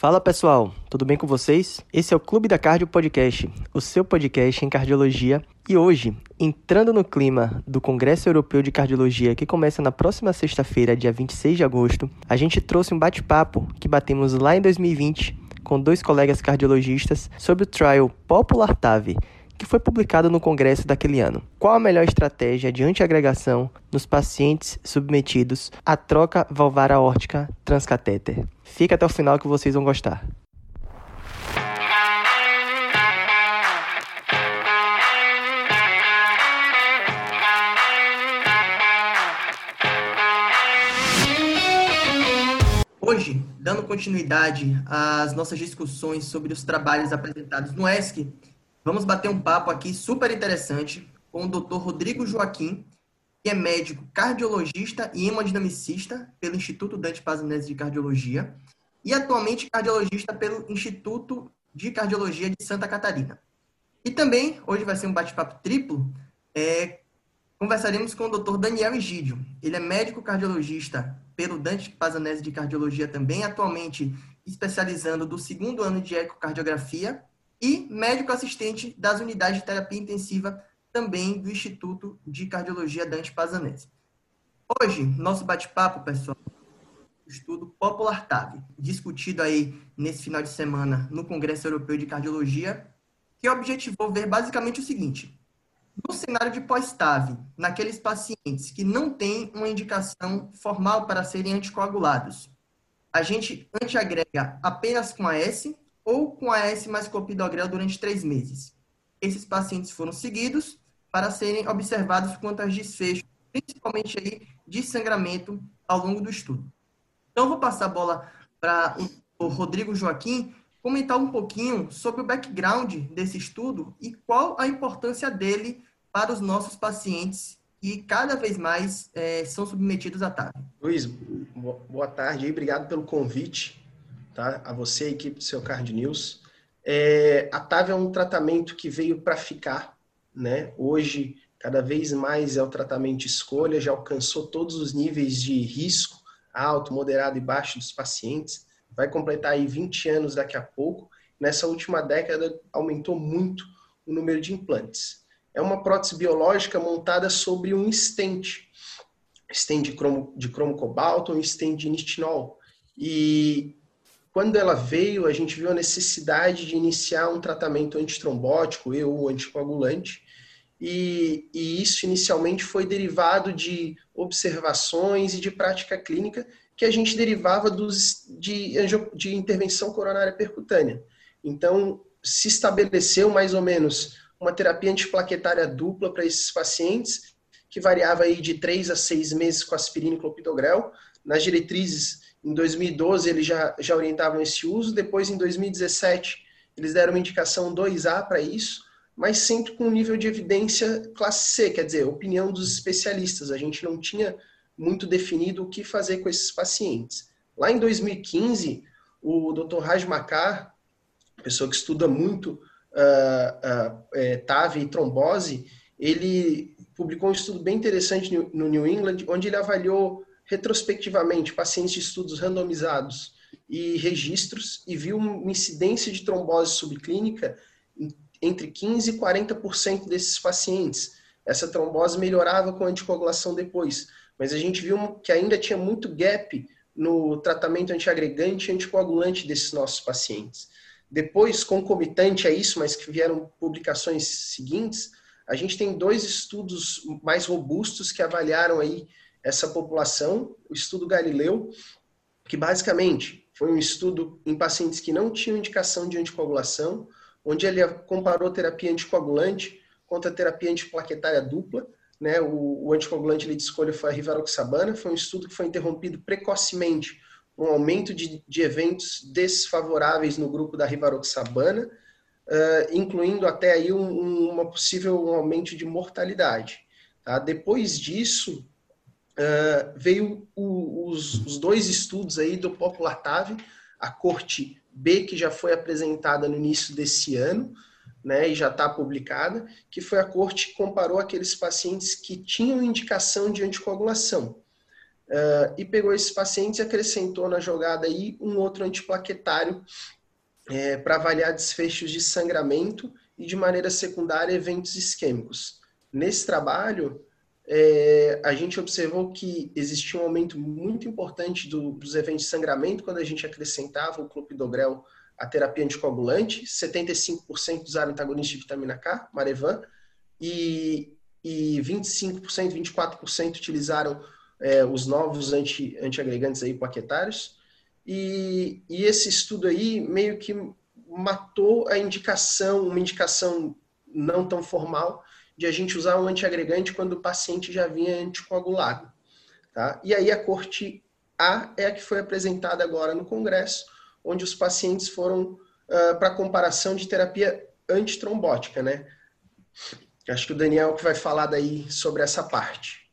Fala pessoal, tudo bem com vocês? Esse é o Clube da Cardio Podcast, o seu podcast em cardiologia. E hoje, entrando no clima do Congresso Europeu de Cardiologia, que começa na próxima sexta-feira, dia 26 de agosto, a gente trouxe um bate-papo que batemos lá em 2020 com dois colegas cardiologistas sobre o trial Popular TAV, que foi publicado no congresso daquele ano. Qual a melhor estratégia de antiagregação nos pacientes submetidos à troca valvar aórtica transcatéter? Fica até o final que vocês vão gostar. Hoje, dando continuidade às nossas discussões sobre os trabalhos apresentados no ESC, Vamos bater um papo aqui super interessante com o Dr. Rodrigo Joaquim, que é médico cardiologista e hemodinamicista pelo Instituto Dante Pazanese de Cardiologia e atualmente cardiologista pelo Instituto de Cardiologia de Santa Catarina. E também, hoje vai ser um bate-papo triplo, é, conversaremos com o Dr. Daniel Egídio. Ele é médico cardiologista pelo Dante Pazanese de Cardiologia também, atualmente especializando do segundo ano de ecocardiografia e médico assistente das unidades de terapia intensiva também do Instituto de Cardiologia Dante Pazanese. Hoje, nosso bate-papo, pessoal, estudo Popular TAV, discutido aí nesse final de semana no Congresso Europeu de Cardiologia, que objetivou ver basicamente o seguinte: no cenário de pós-TAV, naqueles pacientes que não têm uma indicação formal para serem anticoagulados, a gente antiagrega apenas com a S ou com a S mais clopidogrel durante três meses. Esses pacientes foram seguidos para serem observados quanto aos desfechos, principalmente aí de sangramento ao longo do estudo. Então, vou passar a bola para o Rodrigo Joaquim comentar um pouquinho sobre o background desse estudo e qual a importância dele para os nossos pacientes que cada vez mais é, são submetidos a TAV. Luiz, boa tarde e obrigado pelo convite tá? A você, a equipe do seu Card News. É, a TAV é um tratamento que veio para ficar, né? Hoje, cada vez mais é o tratamento de escolha, já alcançou todos os níveis de risco, alto, moderado e baixo dos pacientes. Vai completar aí 20 anos daqui a pouco. Nessa última década, aumentou muito o número de implantes. É uma prótese biológica montada sobre um stent, stent de cromo, de cromo cobalto, um stent de nistinol. E quando ela veio, a gente viu a necessidade de iniciar um tratamento antitrombótico e ou anticoagulante, e, e, isso inicialmente foi derivado de observações e de prática clínica que a gente derivava dos, de, de intervenção coronária percutânea. Então, se estabeleceu mais ou menos uma terapia antiplaquetária dupla para esses pacientes, que variava aí de três a seis meses com aspirina e clopidogrel. Nas diretrizes em 2012 eles já, já orientavam esse uso, depois em 2017 eles deram uma indicação 2A para isso, mas sempre com um nível de evidência classe C, quer dizer, opinião dos especialistas. A gente não tinha muito definido o que fazer com esses pacientes. Lá em 2015, o Dr. Raj Makar, pessoa que estuda muito uh, uh, é, TAV e trombose, ele publicou um estudo bem interessante no New England, onde ele avaliou retrospectivamente pacientes de estudos randomizados e registros e viu uma incidência de trombose subclínica entre 15% e 40% desses pacientes. Essa trombose melhorava com a anticoagulação depois, mas a gente viu que ainda tinha muito gap no tratamento antiagregante e anticoagulante desses nossos pacientes. Depois, concomitante a isso, mas que vieram publicações seguintes, a gente tem dois estudos mais robustos que avaliaram aí essa população, o estudo Galileu, que basicamente foi um estudo em pacientes que não tinham indicação de anticoagulação, onde ele comparou terapia anticoagulante contra terapia antiplaquetária dupla. Né? O, o anticoagulante de escolha foi a rivaroxabana, foi um estudo que foi interrompido precocemente um aumento de, de eventos desfavoráveis no grupo da rivaroxabana, uh, incluindo até aí um, um, uma possível um aumento de mortalidade. Tá? Depois disso, uh, veio o, os, os, dois estudos aí do Popular TAV, a corte B, que já foi apresentada no início desse ano, né, e já está publicada, que foi a corte que comparou aqueles pacientes que tinham indicação de anticoagulação. uh, e pegou esses pacientes e acrescentou na jogada aí um outro antiplaquetário é, para avaliar desfechos de sangramento e de maneira secundária eventos isquêmicos. Nesse trabalho, é, a gente observou que existia um aumento muito importante do, dos eventos de sangramento quando a gente acrescentava o clopidogrel à terapia anticoagulante, 75% usaram antagonista de vitamina K, Marevan, e, e 25%, 24% utilizaram é, os novos anti, antiagregantes aí plaquetários. E, e esse estudo aí meio que matou a indicação, uma indicação não tão formal, de a gente usar um antiagregante quando o paciente já vinha anticoagulado. Tá? E aí a corte A é a que foi apresentada agora no Congresso, onde os pacientes foram uh, para comparação de terapia antitrombótica, né? Acho que o Daniel que vai falar daí sobre essa parte.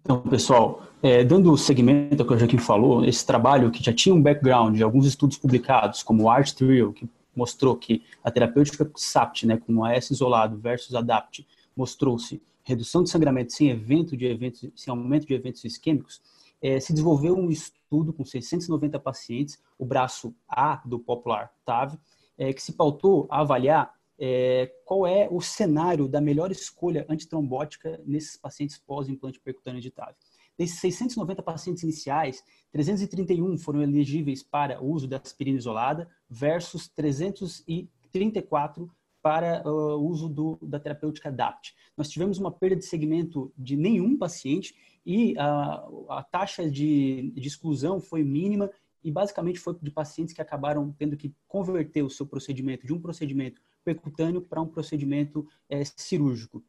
Então, pessoal, é, dando seguimento ao que o Joaquim falou, esse trabalho que já tinha um background de alguns estudos publicados, como o Art Trio, que mostrou que a terapêutica SAPT, né, com AS isolado versus ADAPT, mostrou-se redução de sangramento sem evento de eventos, sem aumento de eventos isquêmicos, é, se desenvolveu um estudo com 690 pacientes, o braço A do Popular TAV, é, que se pautou a avaliar é, qual é o cenário da melhor escolha antitrombótica nesses pacientes pós-implante percutâneo de TAV. Desses 690 pacientes iniciais, 331 foram elegíveis para o uso da aspirina isolada versus 334 para o uh, uso do, da terapêutica DAPT. Nós tivemos uma perda de segmento de nenhum paciente e a, a taxa de, de exclusão foi mínima e basicamente foi de pacientes que acabaram tendo que converter o seu procedimento de um procedimento percutâneo para um procedimento é, cirúrgico.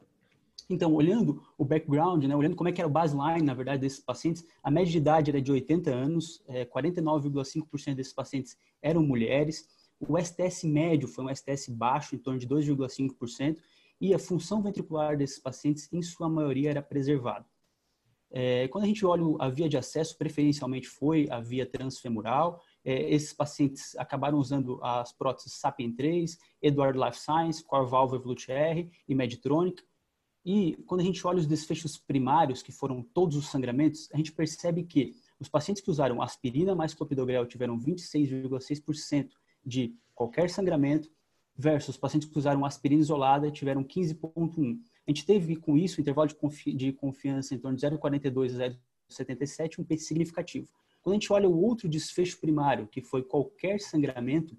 Então, olhando o background, né, olhando como é que era o baseline, na verdade, desses pacientes, a média de idade era de 80 anos, é, 49,5% desses pacientes eram mulheres, o STS médio foi um STS baixo, em torno de 2,5%, e a função ventricular desses pacientes, em sua maioria, era preservada. É, quando a gente olha a via de acesso, preferencialmente foi a via transfemoral, é, esses pacientes acabaram usando as próteses Sapien 3, Edward Life Science, Core Valve Evolute R e Medtronic, e quando a gente olha os desfechos primários, que foram todos os sangramentos, a gente percebe que os pacientes que usaram aspirina mais clopidogrel tiveram 26,6% de qualquer sangramento, versus os pacientes que usaram aspirina isolada tiveram 15,1%. A gente teve com isso um intervalo de, confi de confiança em torno de 0,42 a 0,77, um P significativo. Quando a gente olha o outro desfecho primário, que foi qualquer sangramento,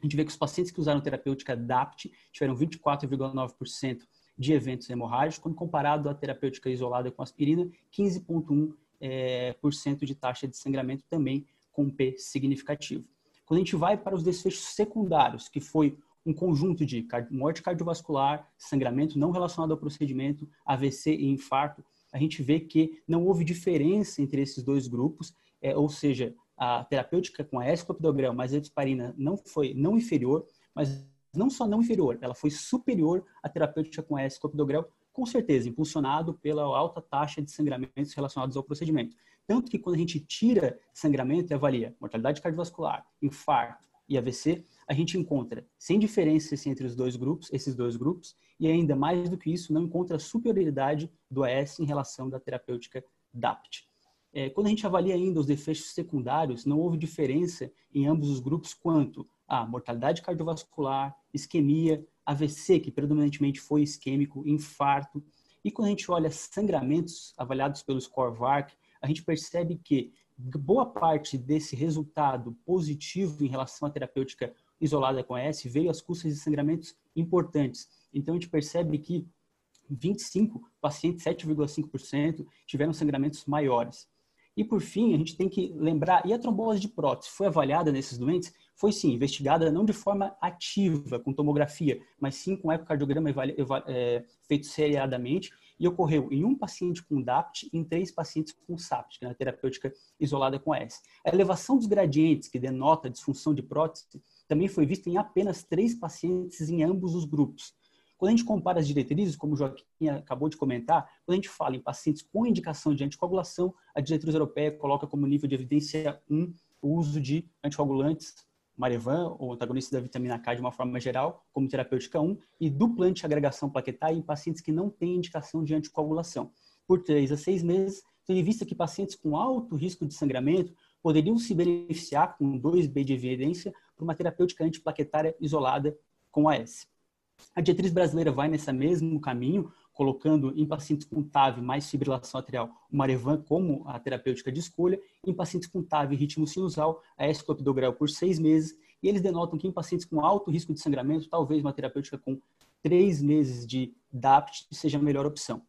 a gente vê que os pacientes que usaram terapêutica DAPT tiveram 24,9% de eventos hemorrágicos, quando comparado à terapêutica isolada com aspirina, 15,1% é, cento de taxa de sangramento também com P significativo. Quando a gente vai para os desfechos secundários, que foi um conjunto de morte cardiovascular, sangramento não relacionado ao procedimento, AVC e infarto, a gente vê que não houve diferença entre esses dois grupos, é, ou seja, a terapêutica com a escopidogrel mais a hepsparina não foi não inferior, mas não só não inferior, ela foi superior à terapêutica com S clopidogrel, com certeza, impulsionado pela alta taxa de sangramentos relacionados ao procedimento. Tanto que quando a gente tira sangramento e avalia mortalidade cardiovascular, infarto e AVC, a gente encontra sem diferenças entre os dois grupos, esses dois grupos, e ainda mais do que isso, não encontra superioridade do AS em relação da terapêutica DAPT. É, quando a gente avalia ainda os desfechos secundários, não houve diferença em ambos os grupos quanto a mortalidade cardiovascular, isquemia, AVC, que predominantemente foi isquêmico, infarto. E quando a gente olha sangramentos avaliados pelo SCORE-VARC, a gente percebe que boa parte desse resultado positivo em relação à terapêutica isolada com S veio às custas de sangramentos importantes. Então a gente percebe que 25 pacientes, 7,5%, tiveram sangramentos maiores. E por fim, a gente tem que lembrar, e a trombose de prótese foi avaliada nesses doentes? Foi sim, investigada não de forma ativa, com tomografia, mas sim com ecocardiograma é, feito seriadamente, e ocorreu em um paciente com DAPT e em três pacientes com SAPT, que é a terapêutica isolada com S. A elevação dos gradientes, que denota disfunção de prótese, também foi vista em apenas três pacientes em ambos os grupos. Quando a gente compara as diretrizes, como o Joaquim acabou de comentar, quando a gente fala em pacientes com indicação de anticoagulação, a diretriz europeia coloca como nível de evidência 1 o uso de anticoagulantes, Marevan, ou antagonista da vitamina K de uma forma geral, como terapêutica 1, e dupla antiagregação plaquetária em pacientes que não têm indicação de anticoagulação. Por 3 a 6 meses, tendo em vista que pacientes com alto risco de sangramento poderiam se beneficiar com 2B de evidência por uma terapêutica antiplaquetária isolada com AS. A diretriz brasileira vai nesse mesmo caminho, colocando em pacientes com TAV mais fibrilação atrial o Marevan como a terapêutica de escolha, em pacientes com TAV ritmo sinusal, a escopidogrel por seis meses, e eles denotam que em pacientes com alto risco de sangramento, talvez uma terapêutica com três meses de DAPT seja a melhor opção.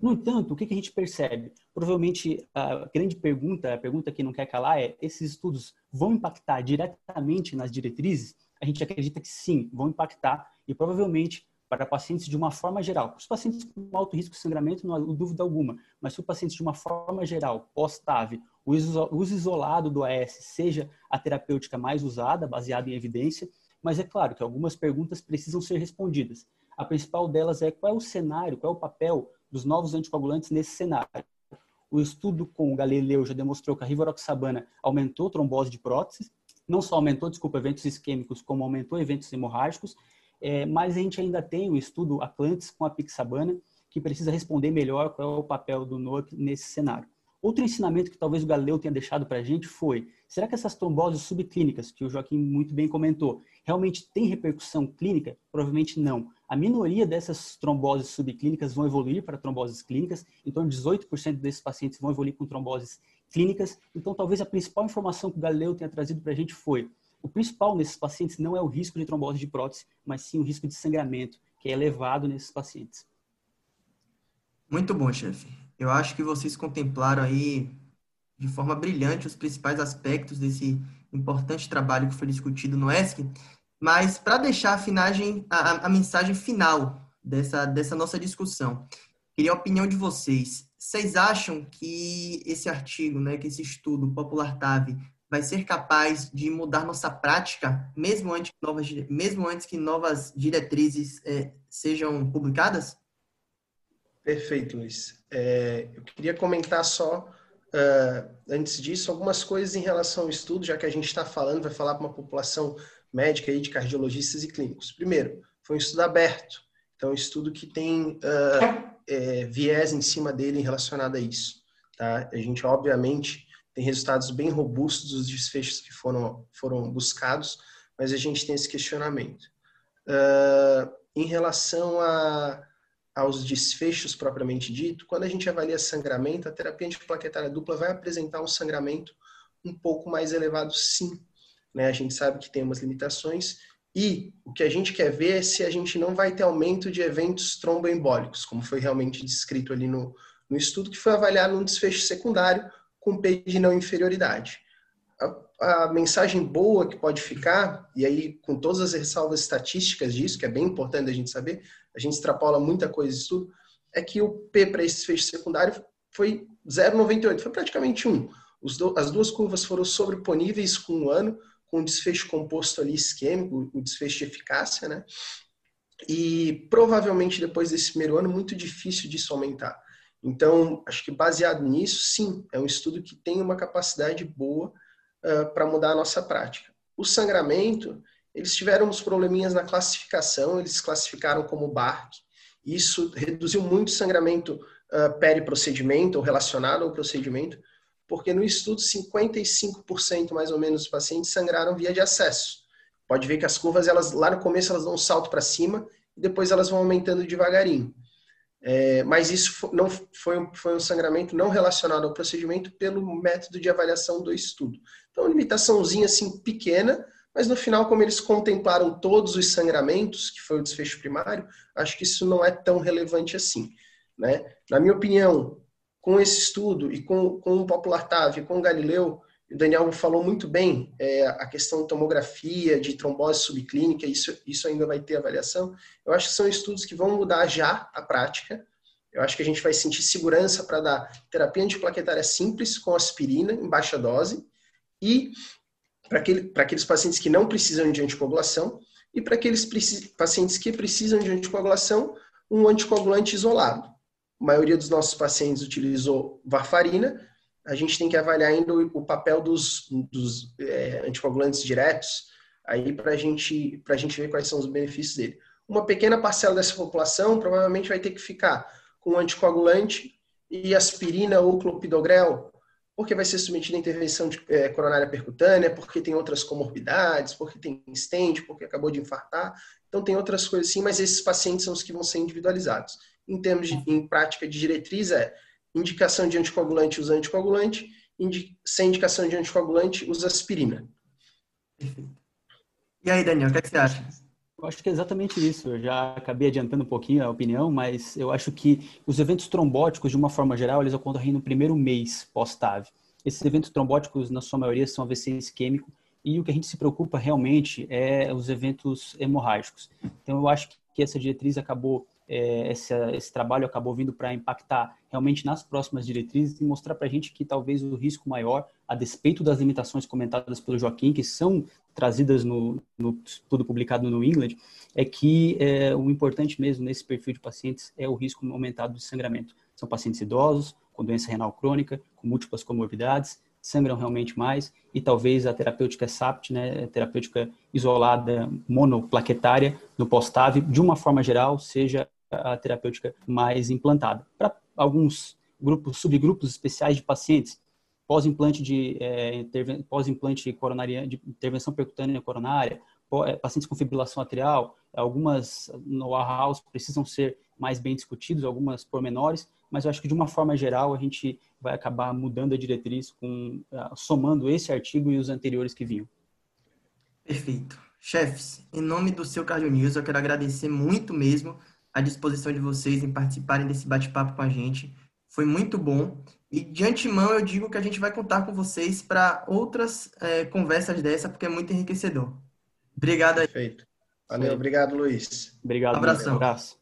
No entanto, o que, a gente percebe? Provavelmente a grande pergunta, a pergunta que não quer calar é: esses estudos vão impactar diretamente nas diretrizes? A gente acredita que sim, vão impactar e provavelmente para pacientes de uma forma geral. Os pacientes com alto risco de sangramento, não há dúvida alguma, mas se o paciente de uma forma geral, pós-TAV, o uso isolado do AS seja a terapêutica mais usada, baseada em evidência, mas é claro que algumas perguntas precisam ser respondidas. A principal delas é qual é o cenário, qual é o papel dos novos anticoagulantes nesse cenário. O estudo com o Galileu já demonstrou que a rivaroxabana aumentou a trombose de próteses, não só aumentou, desculpa, eventos isquêmicos, como aumentou eventos hemorrágicos, é, mas a gente ainda tem o estudo Atlantis com a Pixabana, que precisa responder melhor qual é o papel do NOAC nesse cenário. Outro ensinamento que talvez o Galileu tenha deixado para a gente foi: será que essas tromboses subclínicas, que o Joaquim muito bem comentou, realmente têm repercussão clínica? Provavelmente não. A minoria dessas tromboses subclínicas vão evoluir para tromboses clínicas, de 18% desses pacientes vão evoluir com tromboses clínicas. Então, talvez a principal informação que o Galileu tenha trazido para a gente foi: o principal nesses pacientes não é o risco de trombose de prótese, mas sim o risco de sangramento, que é elevado nesses pacientes. Muito bom, chefe. Eu acho que vocês contemplaram aí de forma brilhante os principais aspectos desse importante trabalho que foi discutido no ESC. Mas para deixar a, finagem, a, a, mensagem final dessa, dessa nossa discussão, queria a opinião de vocês. Vocês acham que esse artigo, né, que esse estudo Popular TAV vai ser capaz de mudar nossa prática, mesmo antes, novas, mesmo antes que novas diretrizes é, sejam publicadas? Perfeito, Luiz. É, eu queria comentar só, uh, antes disso, algumas coisas em relação ao estudo, já que a gente está falando, vai falar para uma população médica aí de cardiologistas e clínicos. Primeiro, foi um estudo aberto, então um estudo que tem uh, é, viés em cima dele relacionado a isso. Tá? A gente, obviamente, tem resultados bem robustos dos desfechos que foram, foram buscados, mas a gente tem esse questionamento. Uh, em relação a, aos desfechos propriamente dito, quando a gente avalia sangramento, a terapia antiplaquetária dupla vai apresentar um sangramento um pouco mais elevado, sim. Né? A gente sabe que tem umas limitações, e o que a gente quer ver é se a gente não vai ter aumento de eventos tromboembólicos, como foi realmente descrito ali no, no estudo, que foi avaliado num desfecho secundário, com P de não inferioridade. A, a, mensagem boa que pode ficar, e aí com todas as ressalvas estatísticas disso, que é bem importante a gente saber, a gente extrapola muita coisa de estudo, é que o P para esse desfecho secundário foi 0,98, foi praticamente 1. Do, as duas curvas foram sobreponíveis com um ano, com o desfecho composto ali isquêmico, o desfecho de eficácia, né? E provavelmente depois desse primeiro ano, muito difícil disso aumentar. Então, acho que baseado nisso, sim, é um estudo que tem uma capacidade boa uh, para mudar a nossa prática. O sangramento, eles tiveram uns probleminhas na classificação, eles classificaram como BARC. Isso reduziu muito o sangramento uh, periprocedimento ou relacionado ao procedimento, porque no estudo 55% mais ou menos dos pacientes sangraram via de acesso. Pode ver que as curvas, elas lá no começo elas dão um salto para cima e depois elas vão aumentando devagarinho. É, mas isso não foi, foi um sangramento não relacionado ao procedimento pelo método de avaliação do estudo. Então, limitaçãozinha assim pequena, mas no final, como eles contemplaram todos os sangramentos, que foi o desfecho primário, acho que isso não é tão relevante assim. Né? Na minha opinião, com esse estudo e com, com o Popular TAV, com o Galileu, o Daniel falou muito bem é, a questão de tomografia, de trombose subclínica, isso, isso ainda vai ter avaliação. Eu acho que são estudos que vão mudar já a prática. Eu acho que a gente vai sentir segurança para dar terapia antiplaquetária simples com aspirina em baixa dose e para aquele, aqueles pacientes que não precisam de anticoagulação e para aqueles pacientes que precisam de anticoagulação, um anticoagulante isolado. A maioria dos nossos pacientes utilizou varfarina, a gente tem que avaliar ainda o, papel dos, dos é, anticoagulantes diretos aí para gente, a gente ver quais são os benefícios dele. Uma pequena parcela dessa população provavelmente vai ter que ficar com anticoagulante e aspirina ou clopidogrel, porque vai ser submetido a intervenção de, é, coronária percutânea, porque tem outras comorbidades, porque tem stent, porque acabou de infartar. Então tem outras coisas sim, mas esses pacientes são os que vão ser individualizados. Em termos de em prática de diretriz é indicação de anticoagulante usa anticoagulante, indi sem indicação de anticoagulante usa aspirina. E aí, Daniel, o que, é que você acha? Eu acho que é exatamente isso. Eu já acabei adiantando um pouquinho a opinião, mas eu acho que os eventos trombóticos, de uma forma geral, eles ocorrem no primeiro mês pós-TAV. Esses eventos trombóticos, na sua maioria, são AVC isquêmico, e o que a gente se preocupa realmente é os eventos hemorrágicos. Então, eu acho que essa diretriz acabou é, esse, esse, trabalho acabou vindo para impactar realmente nas próximas diretrizes e mostrar para a gente que talvez o risco maior, a despeito das limitações comentadas pelo Joaquim, que são trazidas no, no estudo publicado no England, é que é, o importante mesmo nesse perfil de pacientes é o risco aumentado de sangramento. São pacientes idosos, com doença renal crônica, com múltiplas comorbidades, sangram realmente mais e talvez a terapêutica SAPT, né, terapêutica isolada monoplaquetária no pós-TAV, de uma forma geral, seja a terapêutica mais implantada. Para alguns grupos, subgrupos especiais de pacientes, pós-implante de é, pós-implante coronariana, de intervenção percutânea coronária, é, pacientes com fibrilação atrial, algumas no house precisam ser mais bem discutidos, algumas pormenores, mas eu acho que de uma forma geral a gente vai acabar mudando a diretriz com somando esse artigo e os anteriores que vinham. Perfeito. Chefes, em nome do seu Cardio News, eu quero agradecer muito mesmo à disposição de vocês em participarem desse bate-papo com a gente. Foi muito bom. E de antemão eu digo que a gente vai contar com vocês para outras é, conversas dessa, porque é muito enriquecedor. Obrigado aí. Perfeito. Valeu, obrigado, Luiz. Obrigado. Um abração. Um abraço.